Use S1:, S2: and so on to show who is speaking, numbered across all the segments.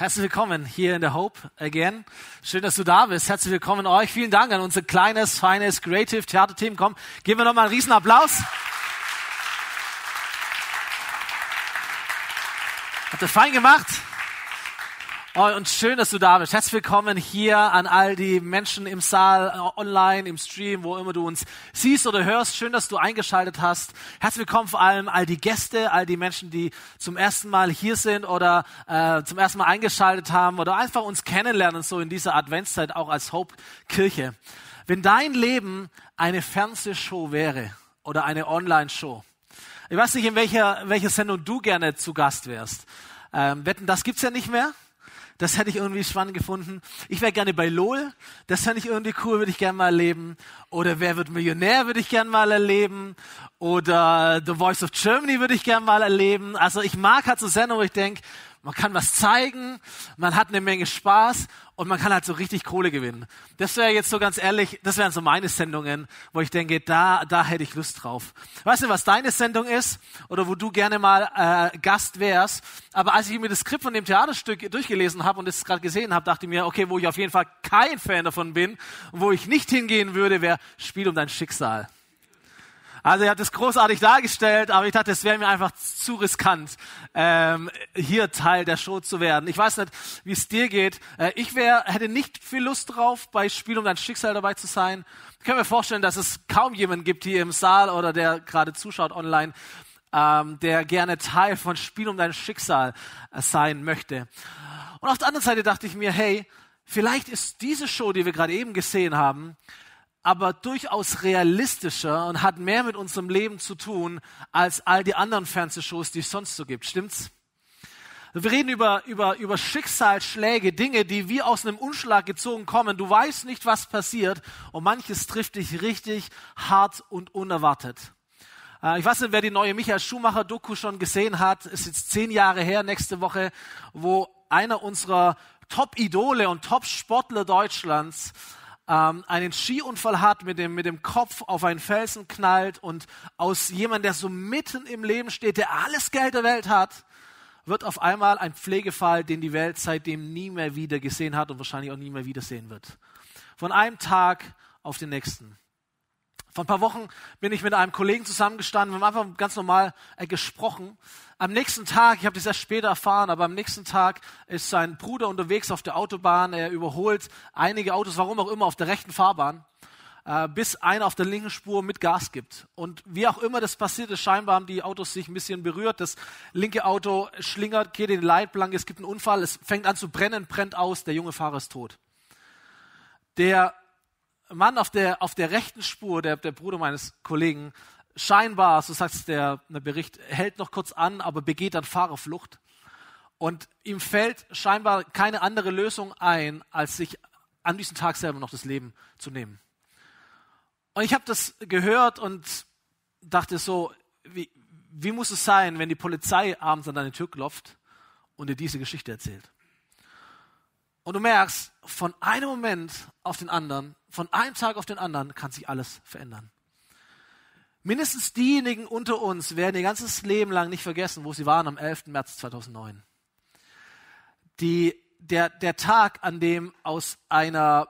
S1: herzlich willkommen hier in der Hope again. Schön, dass du da bist. Herzlich willkommen euch. Vielen Dank an unser kleines, feines Creative Theater-Team. Komm, geben wir nochmal einen riesen Applaus. Habt ihr fein gemacht? Oh, und schön, dass du da bist. Herzlich willkommen hier an all die Menschen im Saal, äh, online, im Stream, wo immer du uns siehst oder hörst. Schön, dass du eingeschaltet hast. Herzlich willkommen vor allem all die Gäste, all die Menschen, die zum ersten Mal hier sind oder äh, zum ersten Mal eingeschaltet haben oder einfach uns kennenlernen, so in dieser Adventszeit auch als Hope Kirche. Wenn dein Leben eine Fernsehshow wäre oder eine Online-Show, ich weiß nicht, in welcher, welcher Sendung du gerne zu Gast wärst. Ähm, wetten, das gibt's ja nicht mehr. Das hätte ich irgendwie spannend gefunden. Ich wäre gerne bei LOL. Das fände ich irgendwie cool, würde ich gerne mal erleben. Oder Wer wird Millionär würde ich gerne mal erleben. Oder The Voice of Germany würde ich gerne mal erleben. Also ich mag halt so Sendungen, wo ich denke, man kann was zeigen, man hat eine Menge Spaß und man kann halt so richtig Kohle gewinnen. Das wäre jetzt so ganz ehrlich, das wären so meine Sendungen, wo ich denke, da, da hätte ich Lust drauf. Weißt du, was deine Sendung ist oder wo du gerne mal äh, Gast wärst? Aber als ich mir das Skript von dem Theaterstück durchgelesen habe und es gerade gesehen habe, dachte ich mir, okay, wo ich auf jeden Fall kein Fan davon bin wo ich nicht hingehen würde, wäre Spiel um dein Schicksal. Also er hat es großartig dargestellt, aber ich dachte, es wäre mir einfach zu riskant, ähm, hier Teil der Show zu werden. Ich weiß nicht, wie es dir geht. Äh, ich wär, hätte nicht viel Lust drauf, bei Spiel um dein Schicksal dabei zu sein. Ich kann mir vorstellen, dass es kaum jemanden gibt hier im Saal oder der gerade zuschaut online, ähm, der gerne Teil von Spiel um dein Schicksal äh, sein möchte. Und auf der anderen Seite dachte ich mir, hey, vielleicht ist diese Show, die wir gerade eben gesehen haben, aber durchaus realistischer und hat mehr mit unserem Leben zu tun als all die anderen Fernsehshows, die es sonst so gibt. Stimmt's? Wir reden über, über, über Schicksalsschläge, Dinge, die wie aus einem Unschlag gezogen kommen. Du weißt nicht, was passiert und manches trifft dich richtig hart und unerwartet. Äh, ich weiß nicht, wer die neue Michael Schumacher-Doku schon gesehen hat. Ist jetzt zehn Jahre her, nächste Woche, wo einer unserer Top-Idole und Top-Sportler Deutschlands ähm, einen Skiunfall hat, mit dem, mit dem Kopf auf einen Felsen knallt und aus jemand, der so mitten im Leben steht, der alles Geld der Welt hat, wird auf einmal ein Pflegefall, den die Welt seitdem nie mehr wieder gesehen hat und wahrscheinlich auch nie mehr wiedersehen wird. Von einem Tag auf den nächsten. Vor ein paar Wochen bin ich mit einem Kollegen zusammengestanden, wir haben einfach ganz normal äh, gesprochen. Am nächsten Tag, ich habe das erst später erfahren, aber am nächsten Tag ist sein Bruder unterwegs auf der Autobahn. Er überholt einige Autos, warum auch immer, auf der rechten Fahrbahn, äh, bis einer auf der linken Spur mit Gas gibt. Und wie auch immer das passiert ist, scheinbar haben die Autos sich ein bisschen berührt. Das linke Auto schlingert, geht in die Leitplanke, es gibt einen Unfall, es fängt an zu brennen, brennt aus, der junge Fahrer ist tot. Der Mann auf der, auf der rechten Spur, der, der Bruder meines Kollegen, scheinbar, so sagt der, der Bericht, hält noch kurz an, aber begeht dann Fahrerflucht. Und ihm fällt scheinbar keine andere Lösung ein, als sich an diesem Tag selber noch das Leben zu nehmen. Und ich habe das gehört und dachte so, wie, wie muss es sein, wenn die Polizei abends an deine Tür klopft und dir diese Geschichte erzählt? Und du merkst, von einem Moment auf den anderen, von einem Tag auf den anderen kann sich alles verändern. Mindestens diejenigen unter uns werden ihr ganzes Leben lang nicht vergessen, wo sie waren am 11. März 2009. Die, der, der Tag, an dem aus einer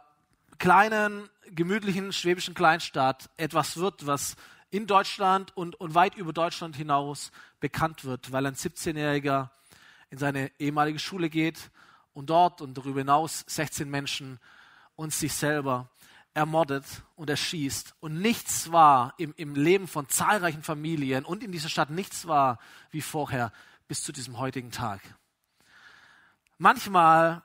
S1: kleinen, gemütlichen schwäbischen Kleinstadt etwas wird, was in Deutschland und, und weit über Deutschland hinaus bekannt wird, weil ein 17-Jähriger in seine ehemalige Schule geht und dort und darüber hinaus 16 Menschen und sich selber ermordet und erschießt. Und nichts war im, im Leben von zahlreichen Familien und in dieser Stadt nichts war wie vorher bis zu diesem heutigen Tag. Manchmal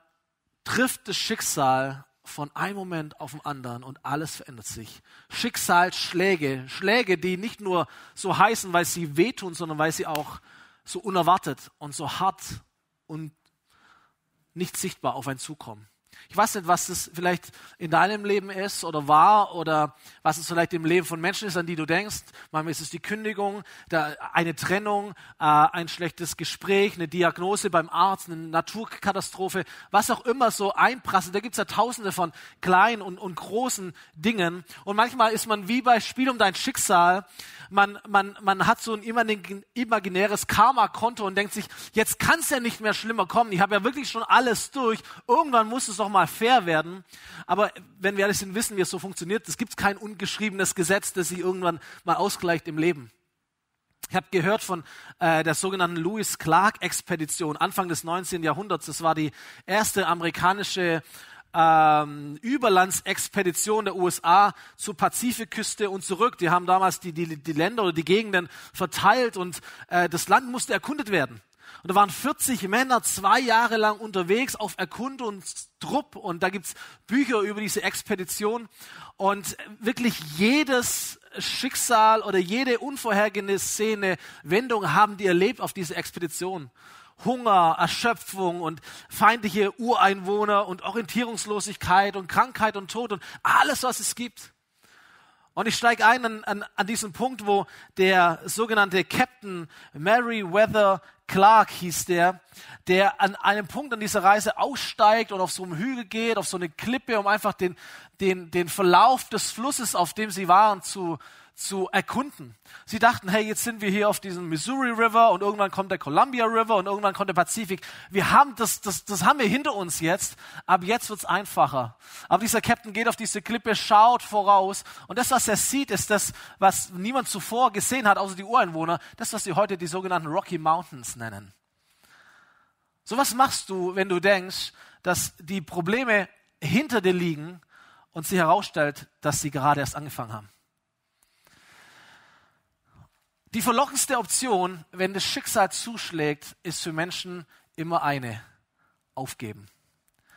S1: trifft das Schicksal von einem Moment auf den anderen und alles verändert sich. Schicksalsschläge, Schläge, die nicht nur so heißen, weil sie wehtun, sondern weil sie auch so unerwartet und so hart und nicht sichtbar auf einen zukommen. Ich weiß nicht, was das vielleicht in deinem Leben ist oder war oder was es vielleicht im Leben von Menschen ist, an die du denkst. Manchmal ist es die Kündigung, eine Trennung, äh, ein schlechtes Gespräch, eine Diagnose beim Arzt, eine Naturkatastrophe, was auch immer so einprasselt. Da gibt es ja tausende von kleinen und, und großen Dingen. Und manchmal ist man wie bei Spiel um dein Schicksal. Man, man, man hat so ein imaginäres Karma-Konto und denkt sich, jetzt kann es ja nicht mehr schlimmer kommen. Ich habe ja wirklich schon alles durch. Irgendwann muss es doch mal fair werden. Aber wenn wir ehrlich sind, wissen es so funktioniert. Es gibt kein ungeschriebenes Gesetz, das sich irgendwann mal ausgleicht im Leben. Ich habe gehört von äh, der sogenannten Lewis Clark Expedition Anfang des 19. Jahrhunderts. Das war die erste amerikanische ähm, Überlandsexpedition der USA zur Pazifikküste und zurück. Die haben damals die, die, die Länder oder die Gegenden verteilt und äh, das Land musste erkundet werden. Und da waren 40 Männer zwei Jahre lang unterwegs auf Erkundungstrupp. Und da gibt's Bücher über diese Expedition. Und wirklich jedes Schicksal oder jede unvorhergesehene Wendung haben die erlebt auf dieser Expedition. Hunger, Erschöpfung und feindliche Ureinwohner und Orientierungslosigkeit und Krankheit und Tod und alles, was es gibt. Und ich steige ein an, an, an diesen Punkt, wo der sogenannte Captain Meriwether Clark hieß der, der an einem Punkt an dieser Reise aussteigt und auf so einem Hügel geht, auf so eine Klippe, um einfach den, den, den Verlauf des Flusses, auf dem sie waren, zu, zu erkunden. Sie dachten, hey, jetzt sind wir hier auf diesem Missouri River und irgendwann kommt der Columbia River und irgendwann kommt der Pazifik. Wir haben das, das, das haben wir hinter uns jetzt. Ab jetzt wird's einfacher. Aber dieser Captain geht auf diese Klippe, schaut voraus und das, was er sieht, ist das, was niemand zuvor gesehen hat, außer die Ureinwohner. Das, was sie heute die sogenannten Rocky Mountains nennen. So was machst du, wenn du denkst, dass die Probleme hinter dir liegen und sie herausstellt, dass sie gerade erst angefangen haben. Die verlockendste Option, wenn das Schicksal zuschlägt, ist für Menschen immer eine, aufgeben.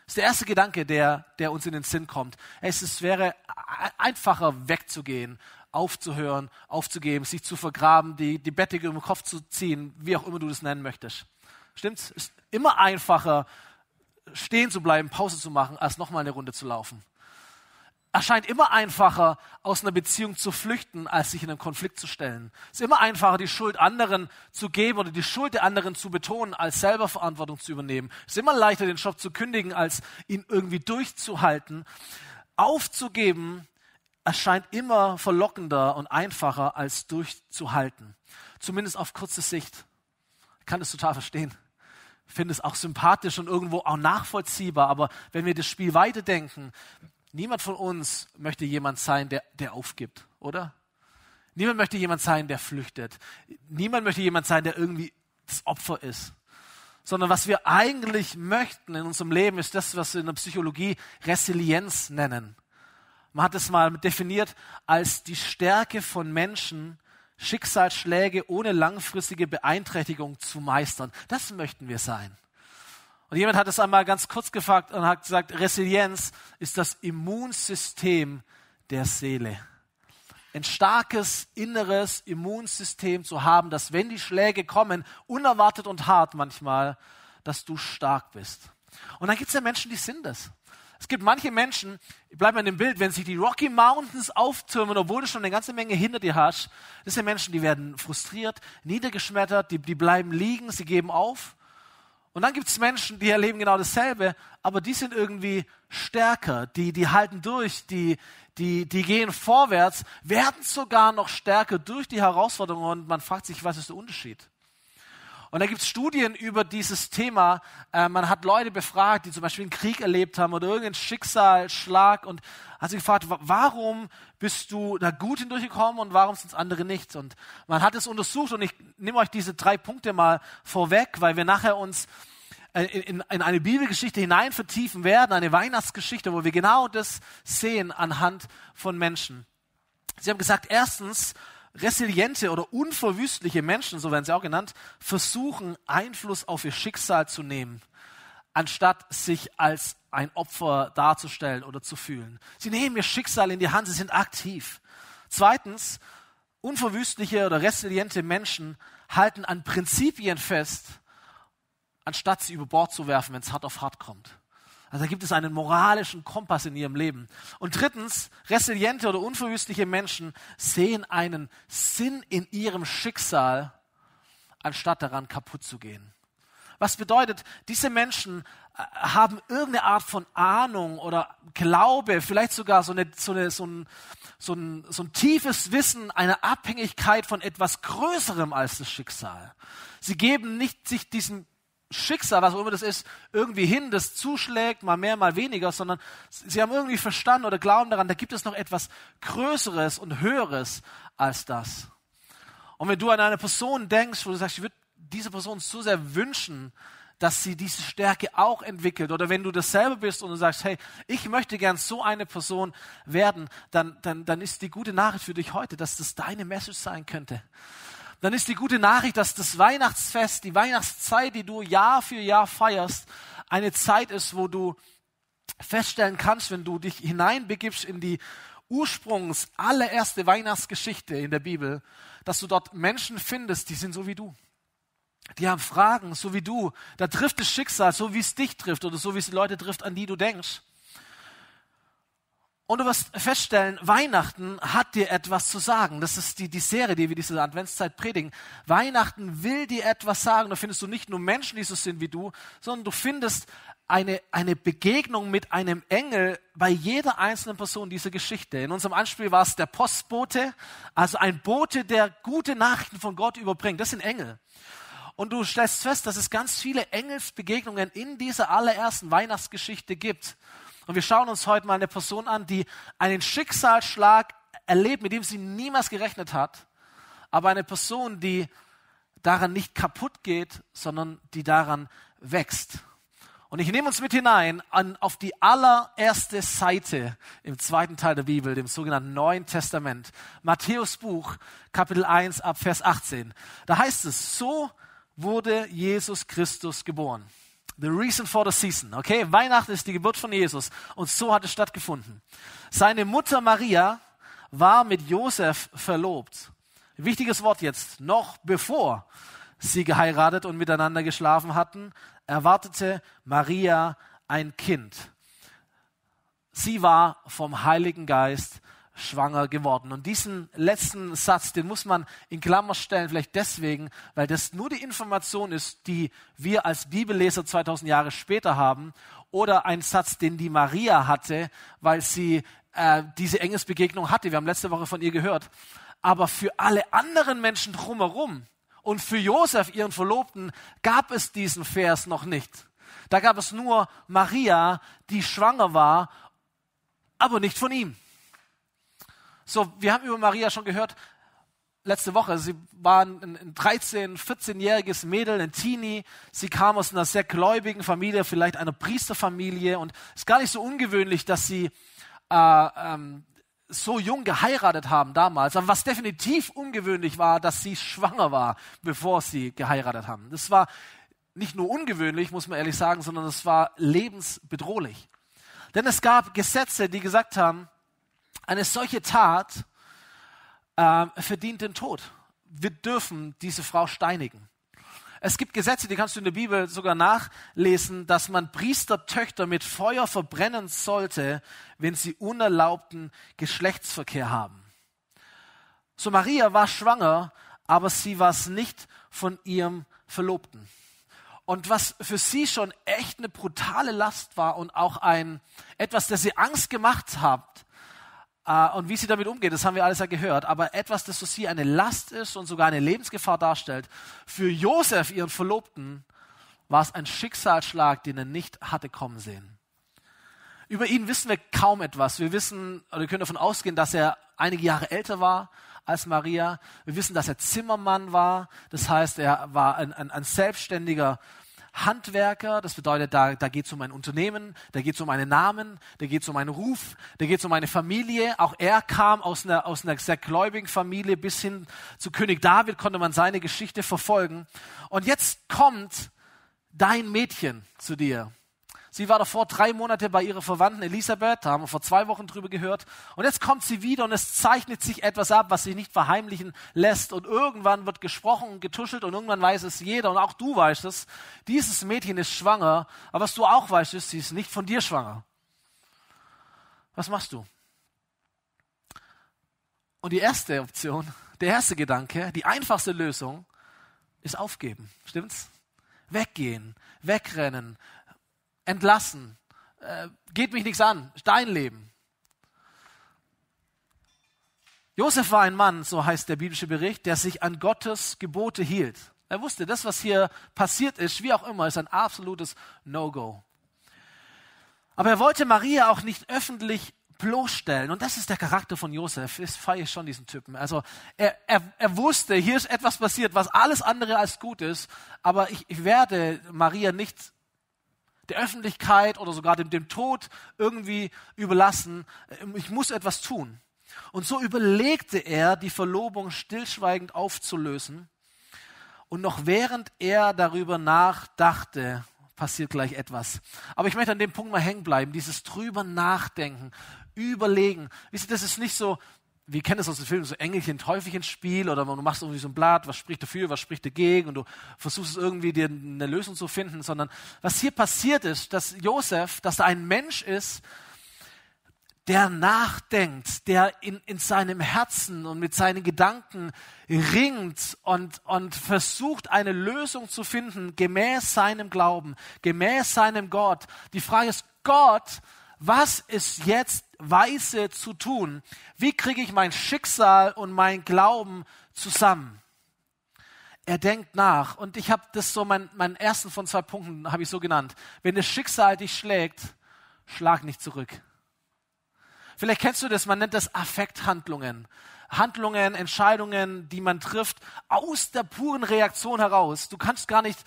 S1: Das ist der erste Gedanke, der, der uns in den Sinn kommt. Es, es wäre einfacher wegzugehen, aufzuhören, aufzugeben, sich zu vergraben, die, die Bettdecke den Kopf zu ziehen, wie auch immer du das nennen möchtest. Stimmt's? Es ist immer einfacher, stehen zu bleiben, Pause zu machen, als nochmal eine Runde zu laufen erscheint immer einfacher, aus einer Beziehung zu flüchten, als sich in einen Konflikt zu stellen. Es ist immer einfacher, die Schuld anderen zu geben oder die Schuld der anderen zu betonen, als selber Verantwortung zu übernehmen. Es ist immer leichter, den Job zu kündigen, als ihn irgendwie durchzuhalten. Aufzugeben erscheint immer verlockender und einfacher, als durchzuhalten. Zumindest auf kurze Sicht. Ich kann das total verstehen. Ich finde es auch sympathisch und irgendwo auch nachvollziehbar. Aber wenn wir das Spiel weiterdenken, Niemand von uns möchte jemand sein, der, der aufgibt, oder? Niemand möchte jemand sein, der flüchtet. Niemand möchte jemand sein, der irgendwie das Opfer ist. Sondern was wir eigentlich möchten in unserem Leben ist das, was wir in der Psychologie Resilienz nennen. Man hat es mal definiert als die Stärke von Menschen, Schicksalsschläge ohne langfristige Beeinträchtigung zu meistern. Das möchten wir sein. Und jemand hat es einmal ganz kurz gefragt und hat gesagt, Resilienz ist das Immunsystem der Seele. Ein starkes inneres Immunsystem zu haben, dass wenn die Schläge kommen, unerwartet und hart manchmal, dass du stark bist. Und dann gibt es ja Menschen, die sind es. Es gibt manche Menschen, ich bleibe mal in dem Bild, wenn sich die Rocky Mountains auftürmen, obwohl du schon eine ganze Menge hinter dir hast, das sind Menschen, die werden frustriert, niedergeschmettert, die, die bleiben liegen, sie geben auf. Und dann gibt es Menschen, die erleben genau dasselbe, aber die sind irgendwie stärker, die, die halten durch, die, die, die gehen vorwärts, werden sogar noch stärker durch die Herausforderungen und man fragt sich, was ist der Unterschied? Und da gibt es Studien über dieses Thema. Äh, man hat Leute befragt, die zum Beispiel einen Krieg erlebt haben oder irgendeinen Schicksalsschlag und hat sich gefragt, warum bist du da gut hindurchgekommen und warum sind es andere nicht? Und man hat es untersucht und ich nehme euch diese drei Punkte mal vorweg, weil wir nachher uns äh, in, in eine Bibelgeschichte hinein vertiefen werden, eine Weihnachtsgeschichte, wo wir genau das sehen anhand von Menschen. Sie haben gesagt, erstens, resiliente oder unverwüstliche Menschen, so werden sie auch genannt, versuchen Einfluss auf ihr Schicksal zu nehmen, anstatt sich als ein Opfer darzustellen oder zu fühlen. Sie nehmen ihr Schicksal in die Hand, sie sind aktiv. Zweitens, unverwüstliche oder resiliente Menschen halten an Prinzipien fest, anstatt sie über Bord zu werfen, wenn es hart auf hart kommt. Also da gibt es einen moralischen Kompass in ihrem Leben. Und drittens, resiliente oder unverwüstliche Menschen sehen einen Sinn in ihrem Schicksal, anstatt daran kaputt zu gehen. Was bedeutet, diese Menschen äh, haben irgendeine Art von Ahnung oder Glaube, vielleicht sogar so, eine, so, eine, so, ein, so, ein, so ein tiefes Wissen einer Abhängigkeit von etwas Größerem als das Schicksal. Sie geben nicht sich diesem Schicksal, was auch immer das ist, irgendwie hin, das zuschlägt, mal mehr, mal weniger, sondern sie haben irgendwie verstanden oder glauben daran, da gibt es noch etwas Größeres und Höheres als das. Und wenn du an eine Person denkst, wo du sagst, ich würde diese Person so sehr wünschen, dass sie diese Stärke auch entwickelt. Oder wenn du das selber bist und du sagst, hey, ich möchte gern so eine Person werden, dann, dann, dann ist die gute Nachricht für dich heute, dass das deine Message sein könnte dann ist die gute Nachricht, dass das Weihnachtsfest, die Weihnachtszeit, die du Jahr für Jahr feierst, eine Zeit ist, wo du feststellen kannst, wenn du dich hineinbegibst in die Ursprungs allererste Weihnachtsgeschichte in der Bibel, dass du dort Menschen findest, die sind so wie du. Die haben Fragen, so wie du. Da trifft das Schicksal, so wie es dich trifft oder so wie es die Leute trifft, an die du denkst. Und du wirst feststellen, Weihnachten hat dir etwas zu sagen. Das ist die, die Serie, die wir diese Adventszeit predigen. Weihnachten will dir etwas sagen. Da findest du nicht nur Menschen, die so sind wie du, sondern du findest eine, eine Begegnung mit einem Engel bei jeder einzelnen Person dieser Geschichte. In unserem Anspiel war es der Postbote, also ein Bote, der gute Nachrichten von Gott überbringt. Das sind Engel. Und du stellst fest, dass es ganz viele Engelsbegegnungen in dieser allerersten Weihnachtsgeschichte gibt. Und wir schauen uns heute mal eine Person an, die einen Schicksalsschlag erlebt, mit dem sie niemals gerechnet hat, aber eine Person, die daran nicht kaputt geht, sondern die daran wächst. Und ich nehme uns mit hinein an, auf die allererste Seite im zweiten Teil der Bibel, dem sogenannten Neuen Testament. Matthäus Buch, Kapitel 1 ab Vers 18. Da heißt es, so wurde Jesus Christus geboren. The reason for the season. Okay, Weihnachten ist die Geburt von Jesus und so hat es stattgefunden. Seine Mutter Maria war mit Josef verlobt. Wichtiges Wort jetzt. Noch bevor sie geheiratet und miteinander geschlafen hatten, erwartete Maria ein Kind. Sie war vom Heiligen Geist schwanger geworden. Und diesen letzten Satz, den muss man in Klammer stellen, vielleicht deswegen, weil das nur die Information ist, die wir als Bibelleser 2000 Jahre später haben, oder ein Satz, den die Maria hatte, weil sie äh, diese Engelsbegegnung hatte. Wir haben letzte Woche von ihr gehört. Aber für alle anderen Menschen drumherum und für Josef, ihren Verlobten, gab es diesen Vers noch nicht. Da gab es nur Maria, die schwanger war, aber nicht von ihm. So, wir haben über Maria schon gehört letzte Woche. Sie war ein, ein 13-, 14-jähriges Mädel, ein Teenie. Sie kam aus einer sehr gläubigen Familie, vielleicht einer Priesterfamilie. Und es ist gar nicht so ungewöhnlich, dass sie äh, ähm, so jung geheiratet haben damals. Aber was definitiv ungewöhnlich war, dass sie schwanger war, bevor sie geheiratet haben. Das war nicht nur ungewöhnlich, muss man ehrlich sagen, sondern es war lebensbedrohlich. Denn es gab Gesetze, die gesagt haben, eine solche Tat äh, verdient den Tod. Wir dürfen diese Frau steinigen. Es gibt Gesetze, die kannst du in der Bibel sogar nachlesen, dass man Priestertöchter mit Feuer verbrennen sollte, wenn sie unerlaubten Geschlechtsverkehr haben. So Maria war schwanger, aber sie war es nicht von ihrem Verlobten. Und was für sie schon echt eine brutale Last war und auch ein etwas, das sie Angst gemacht hat, und wie sie damit umgeht, das haben wir alles ja gehört. Aber etwas, das für sie eine Last ist und sogar eine Lebensgefahr darstellt, für Josef, ihren Verlobten, war es ein Schicksalsschlag, den er nicht hatte kommen sehen. Über ihn wissen wir kaum etwas. Wir wissen, oder wir können davon ausgehen, dass er einige Jahre älter war als Maria. Wir wissen, dass er Zimmermann war. Das heißt, er war ein, ein, ein selbstständiger Handwerker, das bedeutet, da, da geht es um ein Unternehmen, da geht es um einen Namen, da geht es um einen Ruf, da geht es um eine Familie. Auch er kam aus einer, aus einer sehr gläubigen Familie bis hin zu König David, konnte man seine Geschichte verfolgen. Und jetzt kommt dein Mädchen zu dir. Sie war davor drei Monate bei ihrer Verwandten Elisabeth, da haben wir vor zwei Wochen drüber gehört. Und jetzt kommt sie wieder und es zeichnet sich etwas ab, was sich nicht verheimlichen lässt. Und irgendwann wird gesprochen und getuschelt und irgendwann weiß es jeder und auch du weißt es. Dieses Mädchen ist schwanger, aber was du auch weißt, ist, sie ist nicht von dir schwanger. Was machst du? Und die erste Option, der erste Gedanke, die einfachste Lösung ist aufgeben. Stimmt's? Weggehen, wegrennen, entlassen, äh, geht mich nichts an, dein Leben. Josef war ein Mann, so heißt der biblische Bericht, der sich an Gottes Gebote hielt. Er wusste, das, was hier passiert ist, wie auch immer, ist ein absolutes No-Go. Aber er wollte Maria auch nicht öffentlich bloßstellen. Und das ist der Charakter von Josef. Das feiere ich schon diesen Typen. Also er, er, er wusste, hier ist etwas passiert, was alles andere als gut ist. Aber ich, ich werde Maria nicht der Öffentlichkeit oder sogar dem, dem Tod irgendwie überlassen. Ich muss etwas tun. Und so überlegte er, die Verlobung stillschweigend aufzulösen. Und noch während er darüber nachdachte, passiert gleich etwas. Aber ich möchte an dem Punkt mal hängen bleiben, dieses drüber nachdenken, überlegen. Wisst ihr, das ist nicht so, wir kennen das aus den Filmen, so Engelchen, Teufelchen Spiel oder du machst irgendwie so ein Blatt, was spricht dafür, was spricht dagegen und du versuchst irgendwie dir eine Lösung zu finden, sondern was hier passiert ist, dass Josef, dass da ein Mensch ist, der nachdenkt, der in, in seinem Herzen und mit seinen Gedanken ringt und, und versucht, eine Lösung zu finden, gemäß seinem Glauben, gemäß seinem Gott. Die Frage ist, Gott, was ist jetzt weise zu tun? Wie kriege ich mein Schicksal und mein Glauben zusammen? Er denkt nach und ich habe das so, mein, meinen ersten von zwei Punkten habe ich so genannt. Wenn das Schicksal dich schlägt, schlag nicht zurück. Vielleicht kennst du das, man nennt das Affekthandlungen. Handlungen, Entscheidungen, die man trifft, aus der puren Reaktion heraus. Du kannst gar nicht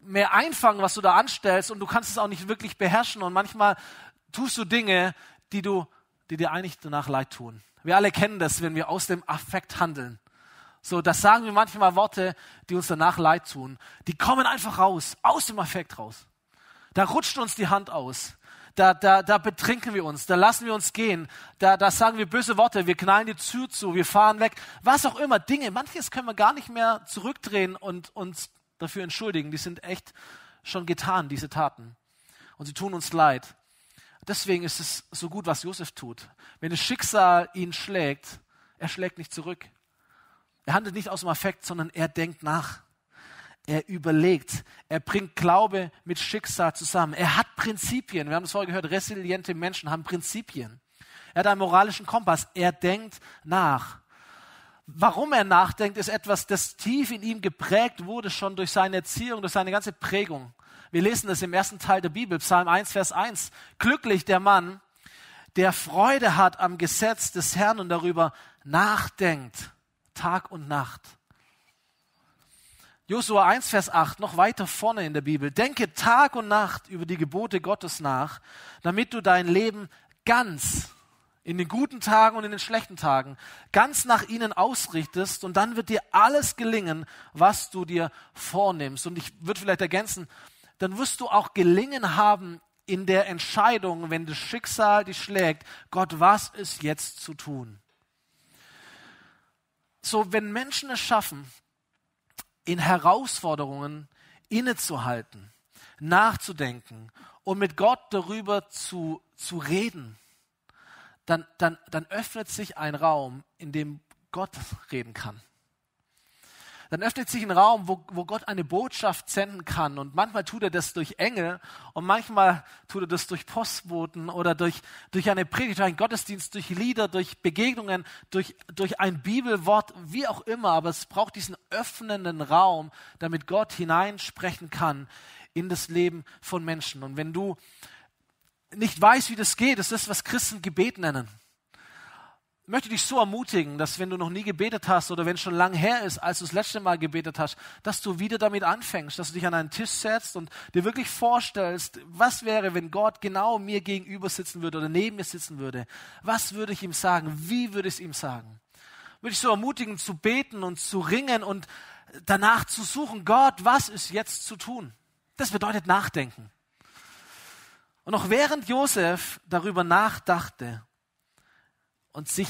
S1: mehr einfangen, was du da anstellst und du kannst es auch nicht wirklich beherrschen und manchmal tust du Dinge, die, du, die dir eigentlich danach leid tun. Wir alle kennen das, wenn wir aus dem Affekt handeln. So, das sagen wir manchmal Worte, die uns danach leid tun. Die kommen einfach raus, aus dem Affekt raus. Da rutscht uns die Hand aus. Da, da, da betrinken wir uns, da lassen wir uns gehen, da, da sagen wir böse Worte, wir knallen die Tür zu, wir fahren weg, was auch immer, Dinge, manches können wir gar nicht mehr zurückdrehen und uns dafür entschuldigen. Die sind echt schon getan, diese Taten. Und sie tun uns leid. Deswegen ist es so gut, was Josef tut. Wenn das Schicksal ihn schlägt, er schlägt nicht zurück. Er handelt nicht aus dem Affekt, sondern er denkt nach. Er überlegt. Er bringt Glaube mit Schicksal zusammen. Er hat Prinzipien. Wir haben es vorher gehört, resiliente Menschen haben Prinzipien. Er hat einen moralischen Kompass. Er denkt nach. Warum er nachdenkt, ist etwas, das tief in ihm geprägt wurde, schon durch seine Erziehung, durch seine ganze Prägung. Wir lesen es im ersten Teil der Bibel, Psalm 1, Vers 1. Glücklich der Mann, der Freude hat am Gesetz des Herrn und darüber nachdenkt, Tag und Nacht. Josua 1, Vers 8, noch weiter vorne in der Bibel. Denke Tag und Nacht über die Gebote Gottes nach, damit du dein Leben ganz in den guten Tagen und in den schlechten Tagen ganz nach ihnen ausrichtest und dann wird dir alles gelingen, was du dir vornimmst. Und ich würde vielleicht ergänzen, dann wirst du auch gelingen haben in der Entscheidung, wenn das Schicksal dich schlägt, Gott, was ist jetzt zu tun? So, wenn Menschen es schaffen, in Herausforderungen innezuhalten, nachzudenken und mit Gott darüber zu, zu reden, dann, dann, dann öffnet sich ein Raum, in dem Gott reden kann dann öffnet sich ein Raum, wo, wo Gott eine Botschaft senden kann. Und manchmal tut er das durch Engel und manchmal tut er das durch Postboten oder durch, durch eine Predigt, durch einen Gottesdienst, durch Lieder, durch Begegnungen, durch, durch ein Bibelwort, wie auch immer. Aber es braucht diesen öffnenden Raum, damit Gott hineinsprechen kann in das Leben von Menschen. Und wenn du nicht weißt, wie das geht, ist das, was Christen Gebet nennen möchte dich so ermutigen, dass wenn du noch nie gebetet hast oder wenn es schon lange her ist, als du das letzte Mal gebetet hast, dass du wieder damit anfängst, dass du dich an einen Tisch setzt und dir wirklich vorstellst, was wäre, wenn Gott genau mir gegenüber sitzen würde oder neben mir sitzen würde? Was würde ich ihm sagen? Wie würde ich es ihm sagen? Würde ich so ermutigen, zu beten und zu ringen und danach zu suchen, Gott, was ist jetzt zu tun? Das bedeutet nachdenken. Und noch während Josef darüber nachdachte und sich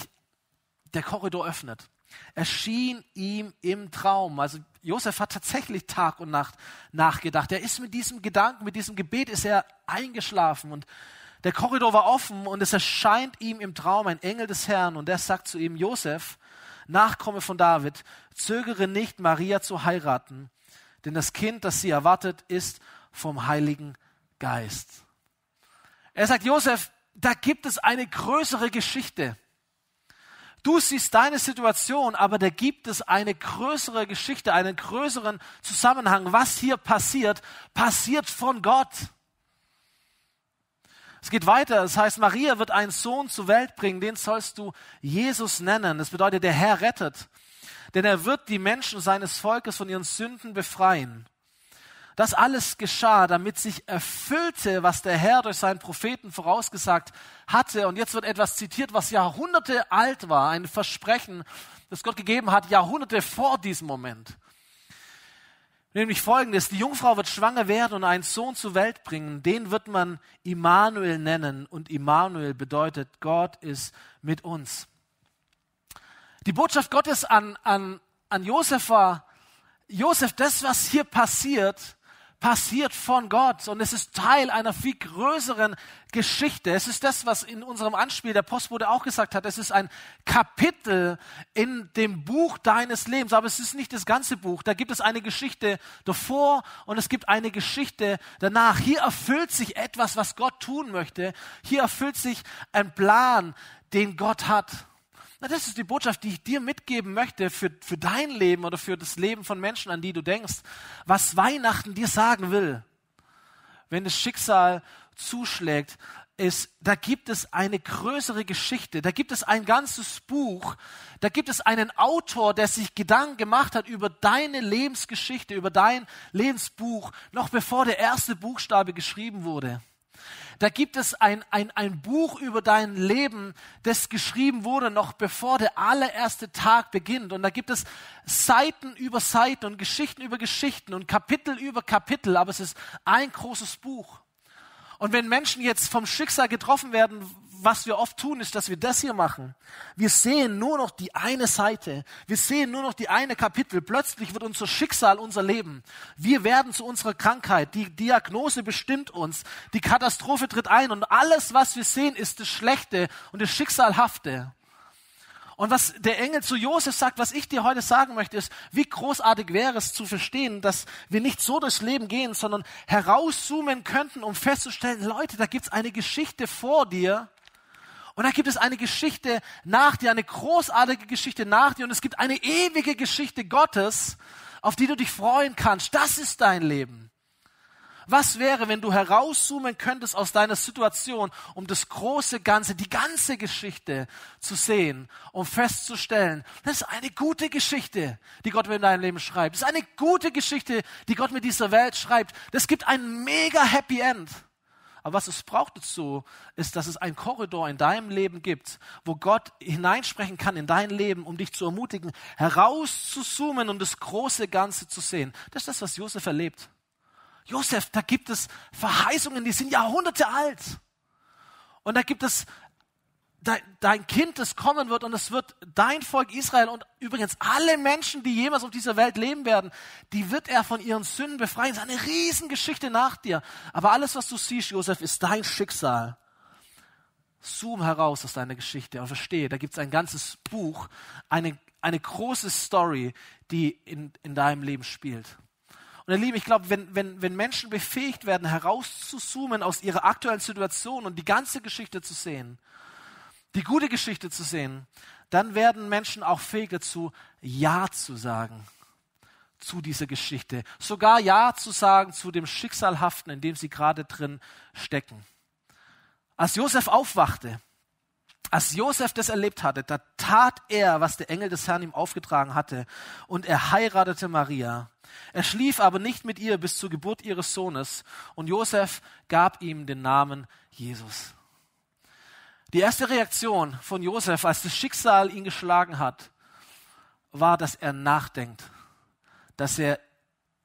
S1: der Korridor öffnet, erschien ihm im Traum. Also Josef hat tatsächlich Tag und Nacht nachgedacht. Er ist mit diesem Gedanken, mit diesem Gebet ist er eingeschlafen und der Korridor war offen und es erscheint ihm im Traum ein Engel des Herrn und der sagt zu ihm, Josef, Nachkomme von David, zögere nicht, Maria zu heiraten, denn das Kind, das sie erwartet, ist vom Heiligen Geist. Er sagt, Josef, da gibt es eine größere Geschichte. Du siehst deine Situation, aber da gibt es eine größere Geschichte, einen größeren Zusammenhang. Was hier passiert, passiert von Gott. Es geht weiter. Es heißt, Maria wird einen Sohn zur Welt bringen, den sollst du Jesus nennen. Das bedeutet, der Herr rettet. Denn er wird die Menschen seines Volkes von ihren Sünden befreien. Das alles geschah, damit sich erfüllte, was der Herr durch seinen Propheten vorausgesagt hatte. Und jetzt wird etwas zitiert, was Jahrhunderte alt war, ein Versprechen, das Gott gegeben hat, Jahrhunderte vor diesem Moment. Nämlich folgendes, die Jungfrau wird schwanger werden und einen Sohn zur Welt bringen, den wird man Immanuel nennen und Immanuel bedeutet, Gott ist mit uns. Die Botschaft Gottes an, an, an Josef war, Josef, das, was hier passiert, passiert von Gott und es ist Teil einer viel größeren Geschichte. Es ist das, was in unserem Anspiel der Postbote auch gesagt hat. Es ist ein Kapitel in dem Buch deines Lebens, aber es ist nicht das ganze Buch. Da gibt es eine Geschichte davor und es gibt eine Geschichte danach. Hier erfüllt sich etwas, was Gott tun möchte. Hier erfüllt sich ein Plan, den Gott hat. Na, das ist die Botschaft, die ich dir mitgeben möchte für, für dein Leben oder für das Leben von Menschen, an die du denkst. Was Weihnachten dir sagen will, wenn das Schicksal zuschlägt, ist, da gibt es eine größere Geschichte, da gibt es ein ganzes Buch, da gibt es einen Autor, der sich Gedanken gemacht hat über deine Lebensgeschichte, über dein Lebensbuch, noch bevor der erste Buchstabe geschrieben wurde. Da gibt es ein, ein, ein Buch über dein Leben, das geschrieben wurde, noch bevor der allererste Tag beginnt. Und da gibt es Seiten über Seiten und Geschichten über Geschichten und Kapitel über Kapitel, aber es ist ein großes Buch. Und wenn Menschen jetzt vom Schicksal getroffen werden, was wir oft tun, ist, dass wir das hier machen. Wir sehen nur noch die eine Seite. Wir sehen nur noch die eine Kapitel. Plötzlich wird unser Schicksal unser Leben. Wir werden zu unserer Krankheit. Die Diagnose bestimmt uns. Die Katastrophe tritt ein. Und alles, was wir sehen, ist das Schlechte und das Schicksalhafte. Und was der Engel zu Josef sagt, was ich dir heute sagen möchte, ist, wie großartig wäre es zu verstehen, dass wir nicht so durchs Leben gehen, sondern herauszoomen könnten, um festzustellen, Leute, da gibt's eine Geschichte vor dir, und da gibt es eine Geschichte nach dir, eine großartige Geschichte nach dir und es gibt eine ewige Geschichte Gottes, auf die du dich freuen kannst. Das ist dein Leben. Was wäre, wenn du herauszoomen könntest aus deiner Situation, um das große Ganze, die ganze Geschichte zu sehen, um festzustellen, das ist eine gute Geschichte, die Gott mit deinem Leben schreibt. Das ist eine gute Geschichte, die Gott mit dieser Welt schreibt. Das gibt ein mega Happy End. Aber was es braucht dazu, ist, dass es einen Korridor in deinem Leben gibt, wo Gott hineinsprechen kann in dein Leben, um dich zu ermutigen, herauszuzoomen und das große Ganze zu sehen. Das ist das, was Josef erlebt. Josef, da gibt es Verheißungen, die sind Jahrhunderte alt. Und da gibt es dein Kind, das kommen wird und es wird dein Volk Israel und übrigens alle Menschen, die jemals auf dieser Welt leben werden, die wird er von ihren Sünden befreien. Es ist eine Riesengeschichte nach dir. Aber alles, was du siehst, Josef, ist dein Schicksal. Zoom heraus aus deiner Geschichte und verstehe, da gibt es ein ganzes Buch, eine, eine große Story, die in, in deinem Leben spielt. Und ihr Lieben, ich glaube, wenn, wenn, wenn Menschen befähigt werden, herauszuzoomen aus ihrer aktuellen Situation und die ganze Geschichte zu sehen, die gute Geschichte zu sehen, dann werden Menschen auch fähig dazu, Ja zu sagen zu dieser Geschichte. Sogar Ja zu sagen zu dem Schicksalhaften, in dem sie gerade drin stecken. Als Josef aufwachte, als Josef das erlebt hatte, da tat er, was der Engel des Herrn ihm aufgetragen hatte, und er heiratete Maria. Er schlief aber nicht mit ihr bis zur Geburt ihres Sohnes, und Josef gab ihm den Namen Jesus. Die erste Reaktion von Josef, als das Schicksal ihn geschlagen hat, war, dass er nachdenkt, dass er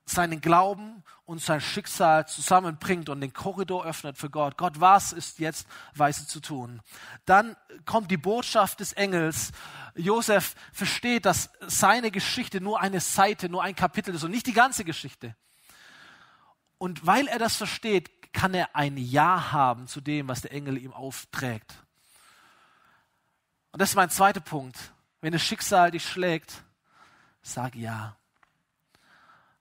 S1: seinen Glauben und sein Schicksal zusammenbringt und den Korridor öffnet für Gott. Gott, was ist jetzt weise zu tun? Dann kommt die Botschaft des Engels. Josef versteht, dass seine Geschichte nur eine Seite, nur ein Kapitel ist und nicht die ganze Geschichte. Und weil er das versteht, kann er ein Ja haben zu dem, was der Engel ihm aufträgt. Und das ist mein zweiter Punkt. Wenn das Schicksal dich schlägt, sag Ja.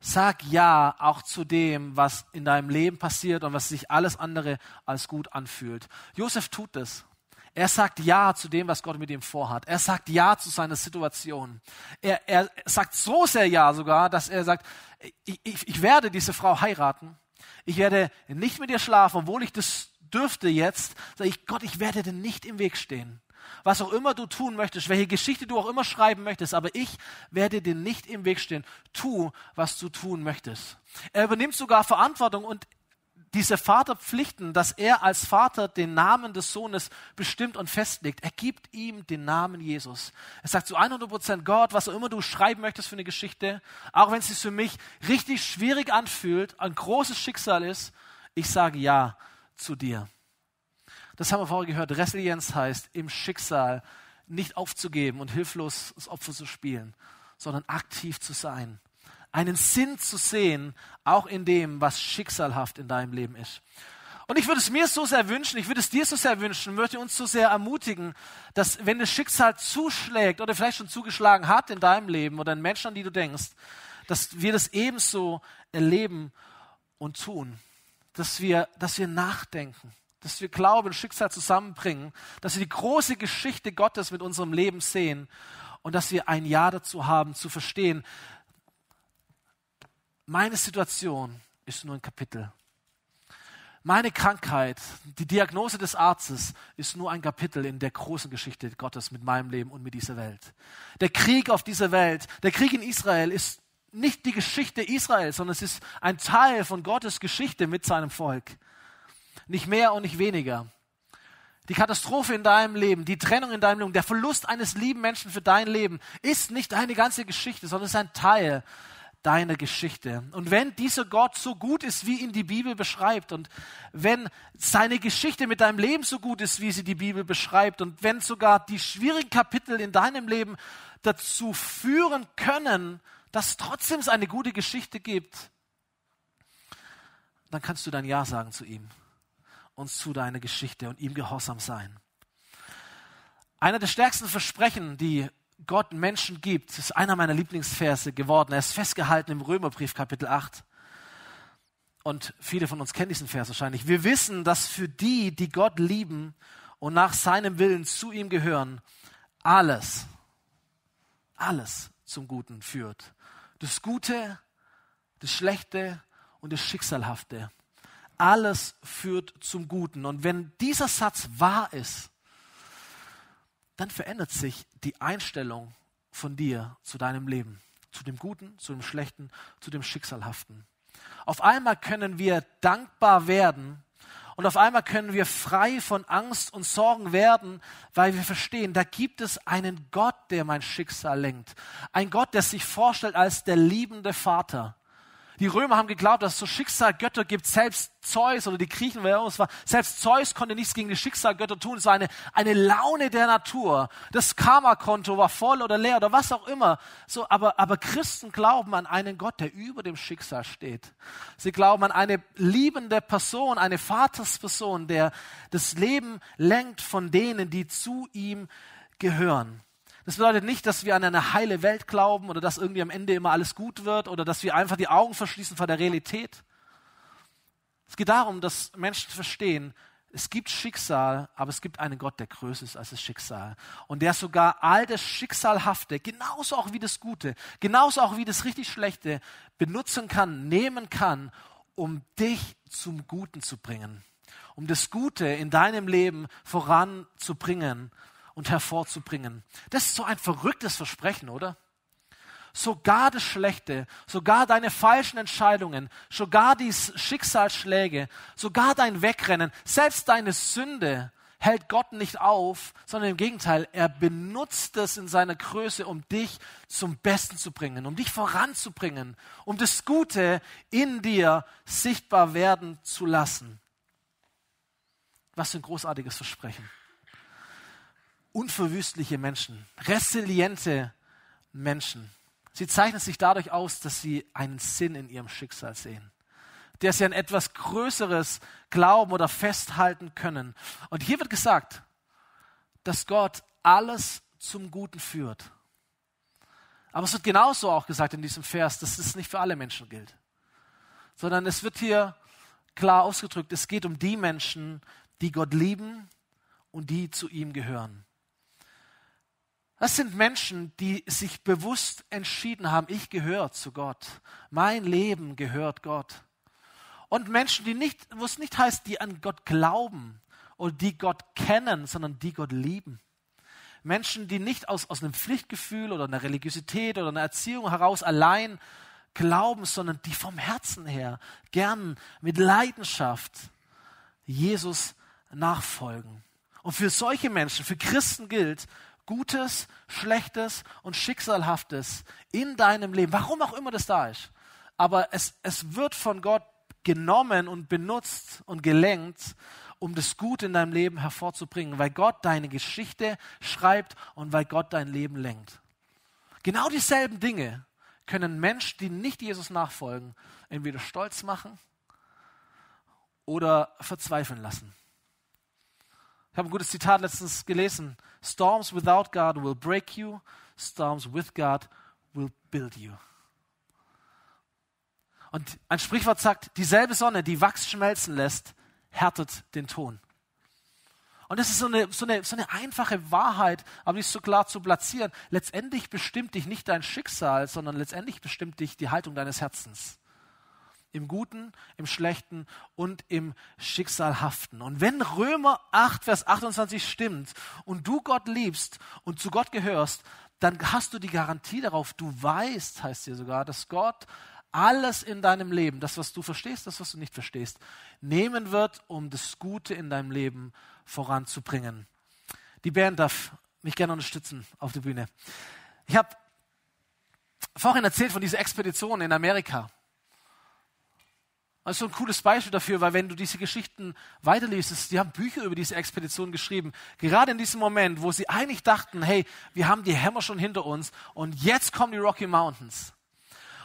S1: Sag Ja auch zu dem, was in deinem Leben passiert und was sich alles andere als gut anfühlt. Josef tut das. Er sagt Ja zu dem, was Gott mit ihm vorhat. Er sagt Ja zu seiner Situation. Er, er sagt so sehr Ja sogar, dass er sagt, ich, ich, ich werde diese Frau heiraten. Ich werde nicht mit ihr schlafen, obwohl ich das dürfte jetzt. Sag ich, Gott, ich werde dir nicht im Weg stehen. Was auch immer du tun möchtest, welche Geschichte du auch immer schreiben möchtest, aber ich werde dir nicht im Weg stehen. Tu, was du tun möchtest. Er übernimmt sogar Verantwortung und diese Vaterpflichten, dass er als Vater den Namen des Sohnes bestimmt und festlegt. Er gibt ihm den Namen Jesus. Er sagt zu 100 Prozent Gott, was auch immer du schreiben möchtest für eine Geschichte, auch wenn es sich für mich richtig schwierig anfühlt, ein großes Schicksal ist, ich sage ja zu dir. Das haben wir vorher gehört. Resilienz heißt, im Schicksal nicht aufzugeben und hilflos das Opfer zu spielen, sondern aktiv zu sein einen Sinn zu sehen, auch in dem, was schicksalhaft in deinem Leben ist. Und ich würde es mir so sehr wünschen, ich würde es dir so sehr wünschen, möchte uns so sehr ermutigen, dass wenn das Schicksal zuschlägt oder vielleicht schon zugeschlagen hat in deinem Leben oder in Menschen, an die du denkst, dass wir das ebenso erleben und tun. Dass wir, dass wir nachdenken, dass wir Glauben und Schicksal zusammenbringen, dass wir die große Geschichte Gottes mit unserem Leben sehen und dass wir ein Ja dazu haben, zu verstehen, meine Situation ist nur ein Kapitel. Meine Krankheit, die Diagnose des Arztes ist nur ein Kapitel in der großen Geschichte Gottes mit meinem Leben und mit dieser Welt. Der Krieg auf dieser Welt, der Krieg in Israel ist nicht die Geschichte Israels, sondern es ist ein Teil von Gottes Geschichte mit seinem Volk. Nicht mehr und nicht weniger. Die Katastrophe in deinem Leben, die Trennung in deinem Leben, der Verlust eines lieben Menschen für dein Leben ist nicht deine ganze Geschichte, sondern es ist ein Teil deine Geschichte. Und wenn dieser Gott so gut ist, wie ihn die Bibel beschreibt, und wenn seine Geschichte mit deinem Leben so gut ist, wie sie die Bibel beschreibt, und wenn sogar die schwierigen Kapitel in deinem Leben dazu führen können, dass trotzdem es eine gute Geschichte gibt, dann kannst du dein Ja sagen zu ihm und zu deiner Geschichte und ihm gehorsam sein. Einer der stärksten Versprechen, die Gott Menschen gibt, ist einer meiner Lieblingsverse geworden. Er ist festgehalten im Römerbrief Kapitel 8. Und viele von uns kennen diesen Vers wahrscheinlich. Wir wissen, dass für die, die Gott lieben und nach seinem Willen zu ihm gehören, alles, alles zum Guten führt. Das Gute, das Schlechte und das Schicksalhafte. Alles führt zum Guten. Und wenn dieser Satz wahr ist, dann verändert sich die Einstellung von dir zu deinem Leben, zu dem Guten, zu dem Schlechten, zu dem Schicksalhaften. Auf einmal können wir dankbar werden und auf einmal können wir frei von Angst und Sorgen werden, weil wir verstehen, da gibt es einen Gott, der mein Schicksal lenkt. Ein Gott, der sich vorstellt als der liebende Vater. Die Römer haben geglaubt, dass es so Schicksalgötter gibt. Selbst Zeus oder die Griechen, wer es war, selbst Zeus konnte nichts gegen die Schicksalgötter tun. Es war eine, eine Laune der Natur. Das Karma-Konto war voll oder leer oder was auch immer. So, aber, aber Christen glauben an einen Gott, der über dem Schicksal steht. Sie glauben an eine liebende Person, eine Vatersperson, der das Leben lenkt von denen, die zu ihm gehören. Das bedeutet nicht, dass wir an eine heile Welt glauben oder dass irgendwie am Ende immer alles gut wird oder dass wir einfach die Augen verschließen vor der Realität. Es geht darum, dass Menschen verstehen, es gibt Schicksal, aber es gibt einen Gott, der größer ist als das Schicksal. Und der sogar all das Schicksalhafte, genauso auch wie das Gute, genauso auch wie das richtig Schlechte, benutzen kann, nehmen kann, um dich zum Guten zu bringen. Um das Gute in deinem Leben voranzubringen und hervorzubringen. Das ist so ein verrücktes Versprechen, oder? Sogar das Schlechte, sogar deine falschen Entscheidungen, sogar die Schicksalsschläge, sogar dein Wegrennen, selbst deine Sünde hält Gott nicht auf, sondern im Gegenteil, er benutzt es in seiner Größe, um dich zum Besten zu bringen, um dich voranzubringen, um das Gute in dir sichtbar werden zu lassen. Was für ein großartiges Versprechen. Unverwüstliche Menschen, resiliente Menschen. Sie zeichnen sich dadurch aus, dass sie einen Sinn in ihrem Schicksal sehen der sie an etwas Größeres glauben oder festhalten können. Und hier wird gesagt, dass Gott alles zum Guten führt. Aber es wird genauso auch gesagt in diesem Vers, dass es nicht für alle Menschen gilt, sondern es wird hier klar ausgedrückt, es geht um die Menschen, die Gott lieben und die zu ihm gehören. Das sind Menschen, die sich bewusst entschieden haben, ich gehöre zu Gott. Mein Leben gehört Gott. Und Menschen, die nicht, wo es nicht heißt, die an Gott glauben oder die Gott kennen, sondern die Gott lieben. Menschen, die nicht aus, aus einem Pflichtgefühl oder einer Religiosität oder einer Erziehung heraus allein glauben, sondern die vom Herzen her gern mit Leidenschaft Jesus nachfolgen. Und für solche Menschen, für Christen gilt, Gutes, Schlechtes und Schicksalhaftes in deinem Leben, warum auch immer das da ist, aber es, es wird von Gott genommen und benutzt und gelenkt, um das Gute in deinem Leben hervorzubringen, weil Gott deine Geschichte schreibt und weil Gott dein Leben lenkt. Genau dieselben Dinge können Menschen, die nicht Jesus nachfolgen, entweder stolz machen oder verzweifeln lassen. Ich habe ein gutes Zitat letztens gelesen. Storms without God will break you, storms with God will build you. Und ein Sprichwort sagt, dieselbe Sonne, die Wachs schmelzen lässt, härtet den Ton. Und das ist so eine, so, eine, so eine einfache Wahrheit, aber ist so klar zu platzieren. Letztendlich bestimmt dich nicht dein Schicksal, sondern letztendlich bestimmt dich die Haltung deines Herzens. Im Guten, im Schlechten und im Schicksalhaften. Und wenn Römer 8, Vers 28 stimmt und du Gott liebst und zu Gott gehörst, dann hast du die Garantie darauf, du weißt, heißt hier sogar, dass Gott alles in deinem Leben, das, was du verstehst, das, was du nicht verstehst, nehmen wird, um das Gute in deinem Leben voranzubringen. Die Band darf mich gerne unterstützen auf der Bühne. Ich habe vorhin erzählt von dieser Expedition in Amerika. Das ist so ein cooles Beispiel dafür, weil wenn du diese Geschichten weiterliest, die haben Bücher über diese Expedition geschrieben. Gerade in diesem Moment, wo sie eigentlich dachten, hey, wir haben die Hämmer schon hinter uns und jetzt kommen die Rocky Mountains.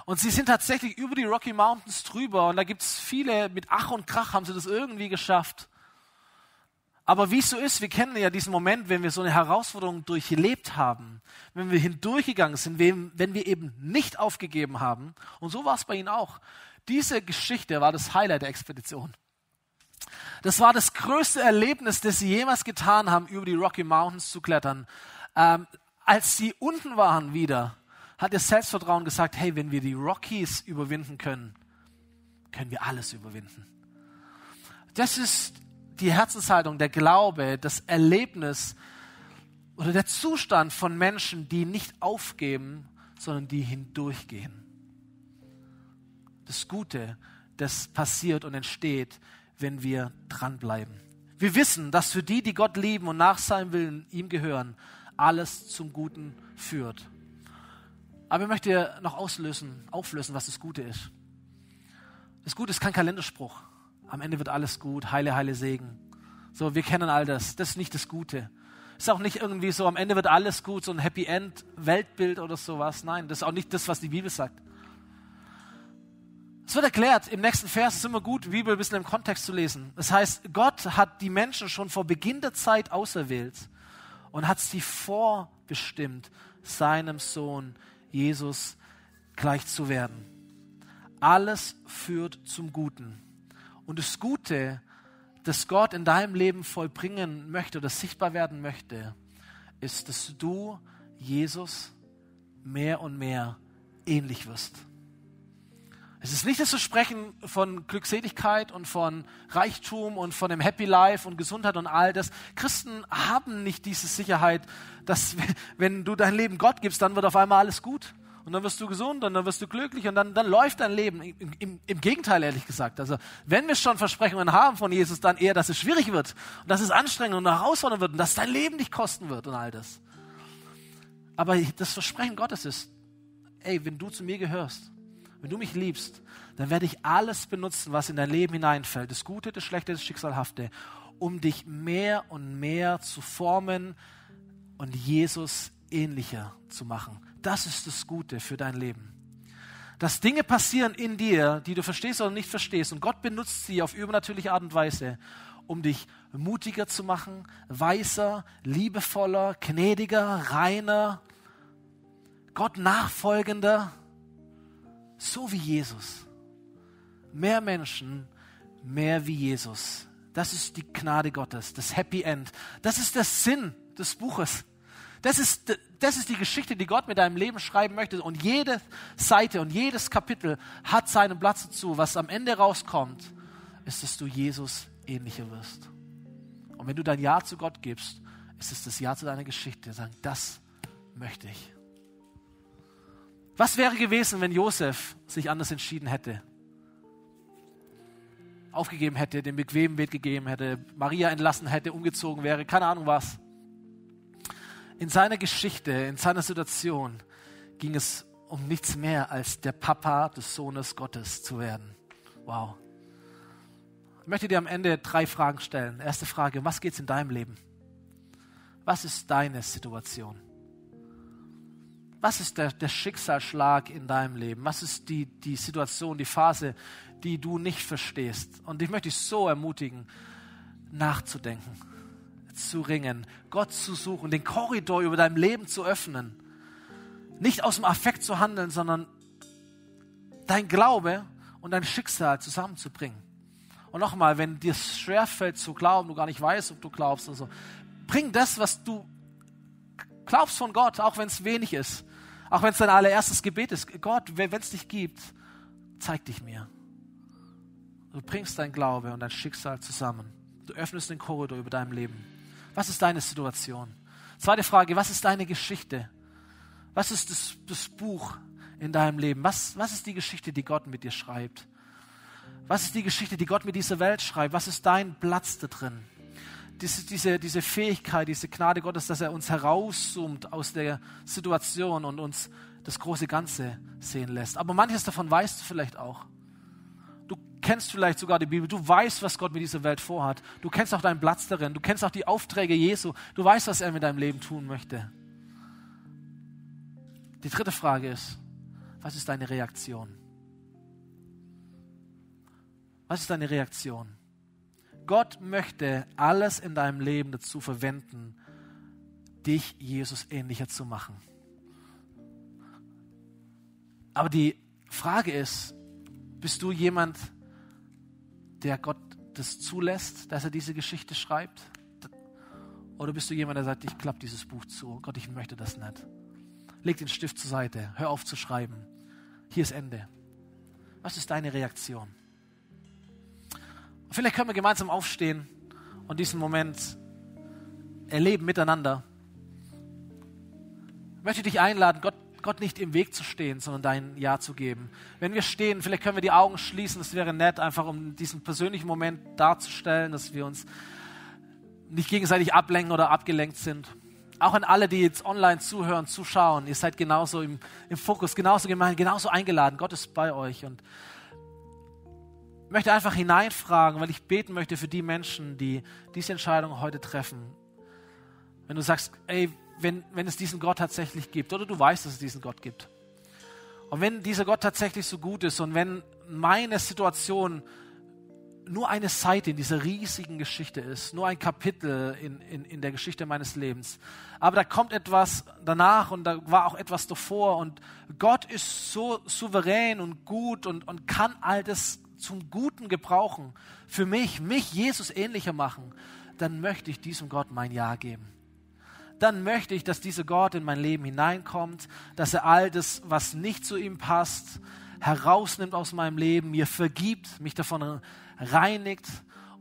S1: Und sie sind tatsächlich über die Rocky Mountains drüber und da gibt es viele, mit Ach und Krach haben sie das irgendwie geschafft. Aber wie es so ist, wir kennen ja diesen Moment, wenn wir so eine Herausforderung durchlebt haben, wenn wir hindurchgegangen sind, wenn wir eben nicht aufgegeben haben. Und so war es bei ihnen auch. Diese Geschichte war das Highlight der Expedition. Das war das größte Erlebnis, das sie jemals getan haben, über die Rocky Mountains zu klettern. Ähm, als sie unten waren wieder, hat ihr Selbstvertrauen gesagt, hey, wenn wir die Rockies überwinden können, können wir alles überwinden. Das ist die Herzenshaltung, der Glaube, das Erlebnis oder der Zustand von Menschen, die nicht aufgeben, sondern die hindurchgehen. Das Gute, das passiert und entsteht, wenn wir dranbleiben. Wir wissen, dass für die, die Gott lieben und nach seinem Willen ihm gehören, alles zum Guten führt. Aber ich möchte noch auslösen, auflösen, was das Gute ist. Das Gute ist kein Kalenderspruch. Am Ende wird alles gut, heile, heile Segen. So, wir kennen all das. Das ist nicht das Gute. Ist auch nicht irgendwie so, am Ende wird alles gut, so ein Happy End Weltbild oder sowas. Nein, das ist auch nicht das, was die Bibel sagt. Es wird erklärt, im nächsten Vers ist immer gut, die Bibel ein bisschen im Kontext zu lesen. Das heißt, Gott hat die Menschen schon vor Beginn der Zeit auserwählt und hat sie vorbestimmt, seinem Sohn Jesus gleich zu werden. Alles führt zum Guten. Und das Gute, das Gott in deinem Leben vollbringen möchte oder sichtbar werden möchte, ist, dass du Jesus mehr und mehr ähnlich wirst. Es ist nicht das Versprechen von Glückseligkeit und von Reichtum und von dem Happy Life und Gesundheit und all das. Christen haben nicht diese Sicherheit, dass wenn du dein Leben Gott gibst, dann wird auf einmal alles gut und dann wirst du gesund und dann wirst du glücklich und dann, dann läuft dein Leben. Im, im, Im, Gegenteil, ehrlich gesagt. Also, wenn wir schon Versprechungen haben von Jesus, dann eher, dass es schwierig wird und dass es anstrengend und herausfordernd wird und dass dein Leben dich kosten wird und all das. Aber das Versprechen Gottes ist, ey, wenn du zu mir gehörst, wenn du mich liebst, dann werde ich alles benutzen, was in dein Leben hineinfällt, das Gute, das Schlechte, das Schicksalhafte, um dich mehr und mehr zu formen und Jesus ähnlicher zu machen. Das ist das Gute für dein Leben. Dass Dinge passieren in dir, die du verstehst oder nicht verstehst, und Gott benutzt sie auf übernatürliche Art und Weise, um dich mutiger zu machen, weiser, liebevoller, gnädiger, reiner, Gott nachfolgender, so wie Jesus. Mehr Menschen, mehr wie Jesus. Das ist die Gnade Gottes, das Happy End. Das ist der Sinn des Buches. Das ist, das ist die Geschichte, die Gott mit deinem Leben schreiben möchte. Und jede Seite und jedes Kapitel hat seinen Platz dazu. Was am Ende rauskommt, ist, dass du Jesus ähnlicher wirst. Und wenn du dein Ja zu Gott gibst, ist es das Ja zu deiner Geschichte. Sagen, das möchte ich. Was wäre gewesen, wenn Josef sich anders entschieden hätte? Aufgegeben hätte, den bequemen Weg gegeben hätte, Maria entlassen hätte, umgezogen wäre, keine Ahnung was. In seiner Geschichte, in seiner Situation ging es um nichts mehr als der Papa des Sohnes Gottes zu werden. Wow. Ich möchte dir am Ende drei Fragen stellen. Erste Frage, was geht es in deinem Leben? Was ist deine Situation? Was ist der, der Schicksalsschlag in deinem Leben? Was ist die, die Situation, die Phase, die du nicht verstehst? Und ich möchte dich so ermutigen, nachzudenken zu ringen, Gott zu suchen, den Korridor über dein Leben zu öffnen. Nicht aus dem Affekt zu handeln, sondern dein Glaube und dein Schicksal zusammenzubringen. Und nochmal, wenn dir es schwerfällt zu glauben, du gar nicht weißt, ob du glaubst oder so, bring das, was du glaubst von Gott, auch wenn es wenig ist. Auch wenn es dein allererstes Gebet ist. Gott, wenn es dich gibt, zeig dich mir. Du bringst dein Glaube und dein Schicksal zusammen. Du öffnest den Korridor über deinem Leben. Was ist deine Situation? Zweite Frage, was ist deine Geschichte? Was ist das, das Buch in deinem Leben? Was, was ist die Geschichte, die Gott mit dir schreibt? Was ist die Geschichte, die Gott mit dieser Welt schreibt? Was ist dein Platz da drin? Diese, diese, diese Fähigkeit, diese Gnade Gottes, dass er uns herauszoomt aus der Situation und uns das große Ganze sehen lässt. Aber manches davon weißt du vielleicht auch kennst vielleicht sogar die Bibel, du weißt, was Gott mit dieser Welt vorhat. Du kennst auch deinen Platz darin, du kennst auch die Aufträge Jesu, du weißt, was er mit deinem Leben tun möchte. Die dritte Frage ist, was ist deine Reaktion? Was ist deine Reaktion? Gott möchte alles in deinem Leben dazu verwenden, dich Jesus ähnlicher zu machen. Aber die Frage ist, bist du jemand, der Gott das zulässt, dass er diese Geschichte schreibt? Oder bist du jemand, der sagt, ich klappe dieses Buch zu? Gott, ich möchte das nicht. Leg den Stift zur Seite, hör auf zu schreiben. Hier ist Ende. Was ist deine Reaktion? Vielleicht können wir gemeinsam aufstehen und diesen Moment erleben miteinander. Ich möchte dich einladen, Gott Gott nicht im Weg zu stehen, sondern dein Ja zu geben. Wenn wir stehen, vielleicht können wir die Augen schließen, das wäre nett, einfach um diesen persönlichen Moment darzustellen, dass wir uns nicht gegenseitig ablenken oder abgelenkt sind. Auch an alle, die jetzt online zuhören, zuschauen, ihr seid genauso im, im Fokus, genauso gemeint, genauso eingeladen. Gott ist bei euch und möchte einfach hineinfragen, weil ich beten möchte für die Menschen, die diese Entscheidung heute treffen. Wenn du sagst, ey, wenn, wenn es diesen Gott tatsächlich gibt oder du weißt, dass es diesen Gott gibt. Und wenn dieser Gott tatsächlich so gut ist und wenn meine Situation nur eine Seite in dieser riesigen Geschichte ist, nur ein Kapitel in, in, in der Geschichte meines Lebens. Aber da kommt etwas danach und da war auch etwas davor und Gott ist so souverän und gut und, und kann all das zum Guten gebrauchen, für mich, mich Jesus ähnlicher machen, dann möchte ich diesem Gott mein Ja geben dann möchte ich, dass dieser Gott in mein Leben hineinkommt, dass er all das, was nicht zu ihm passt, herausnimmt aus meinem Leben, mir vergibt, mich davon reinigt.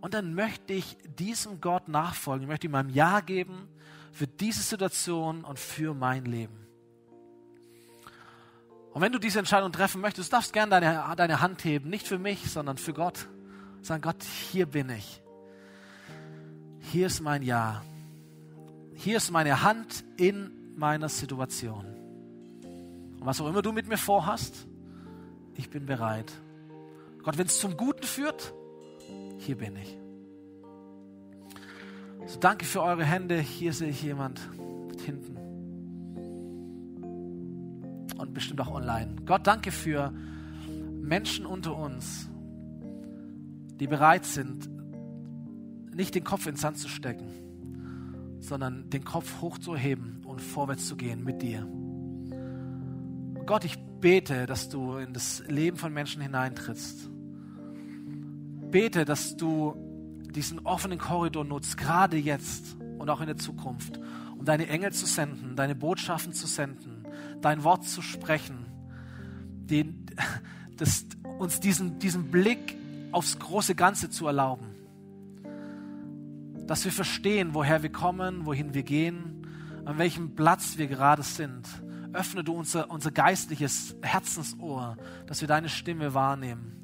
S1: Und dann möchte ich diesem Gott nachfolgen. Ich möchte ihm ein Ja geben für diese Situation und für mein Leben. Und wenn du diese Entscheidung treffen möchtest, darfst du gerne deine, deine Hand heben, nicht für mich, sondern für Gott. Sagen, Gott, hier bin ich. Hier ist mein Ja. Hier ist meine Hand in meiner Situation. Und was auch immer du mit mir vorhast, ich bin bereit. Gott, wenn es zum Guten führt, hier bin ich. So, danke für eure Hände. Hier sehe ich jemand hinten. Und bestimmt auch online. Gott, danke für Menschen unter uns, die bereit sind, nicht den Kopf ins Sand zu stecken, sondern den Kopf hochzuheben und vorwärts zu gehen mit dir. Gott, ich bete, dass du in das Leben von Menschen hineintrittst. Bete, dass du diesen offenen Korridor nutzt, gerade jetzt und auch in der Zukunft, um deine Engel zu senden, deine Botschaften zu senden, dein Wort zu sprechen, den, das, uns diesen, diesen Blick aufs große Ganze zu erlauben. Dass wir verstehen, woher wir kommen, wohin wir gehen, an welchem Platz wir gerade sind. Öffne du unser, unser geistliches Herzensohr, dass wir deine Stimme wahrnehmen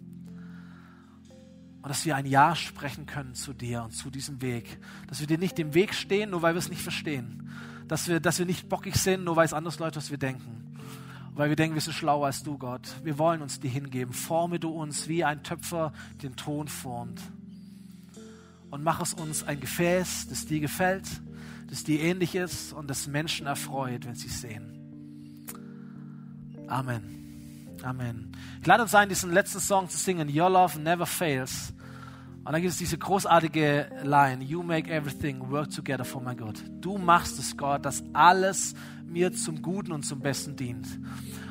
S1: und dass wir ein Ja sprechen können zu dir und zu diesem Weg. Dass wir dir nicht im Weg stehen, nur weil wir es nicht verstehen. Dass wir, dass wir nicht bockig sind, nur weil es anders läuft, was wir denken. Weil wir denken, wir sind schlauer als du, Gott. Wir wollen uns dir hingeben. Forme du uns, wie ein Töpfer den Ton formt. Und mach es uns ein Gefäß, das dir gefällt, das dir ähnlich ist und das Menschen erfreut, wenn sie es sehen. Amen. Amen. Ich lade uns ein, diesen letzten Song zu singen, Your Love Never Fails. Und dann gibt es diese großartige Line, You make everything work together for my good. Du machst es, Gott, dass alles mir zum Guten und zum Besten dient.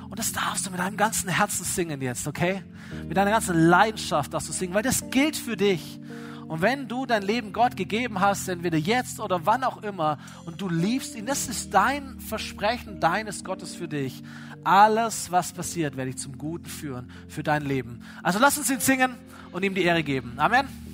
S1: Und das darfst du mit deinem ganzen Herzen singen jetzt, okay? Mit deiner ganzen Leidenschaft darfst du singen, weil das gilt für dich. Und wenn du dein Leben Gott gegeben hast, entweder jetzt oder wann auch immer, und du liebst ihn, das ist dein Versprechen deines Gottes für dich. Alles, was passiert, werde ich zum Guten führen für dein Leben. Also lass uns ihn singen und ihm die Ehre geben. Amen.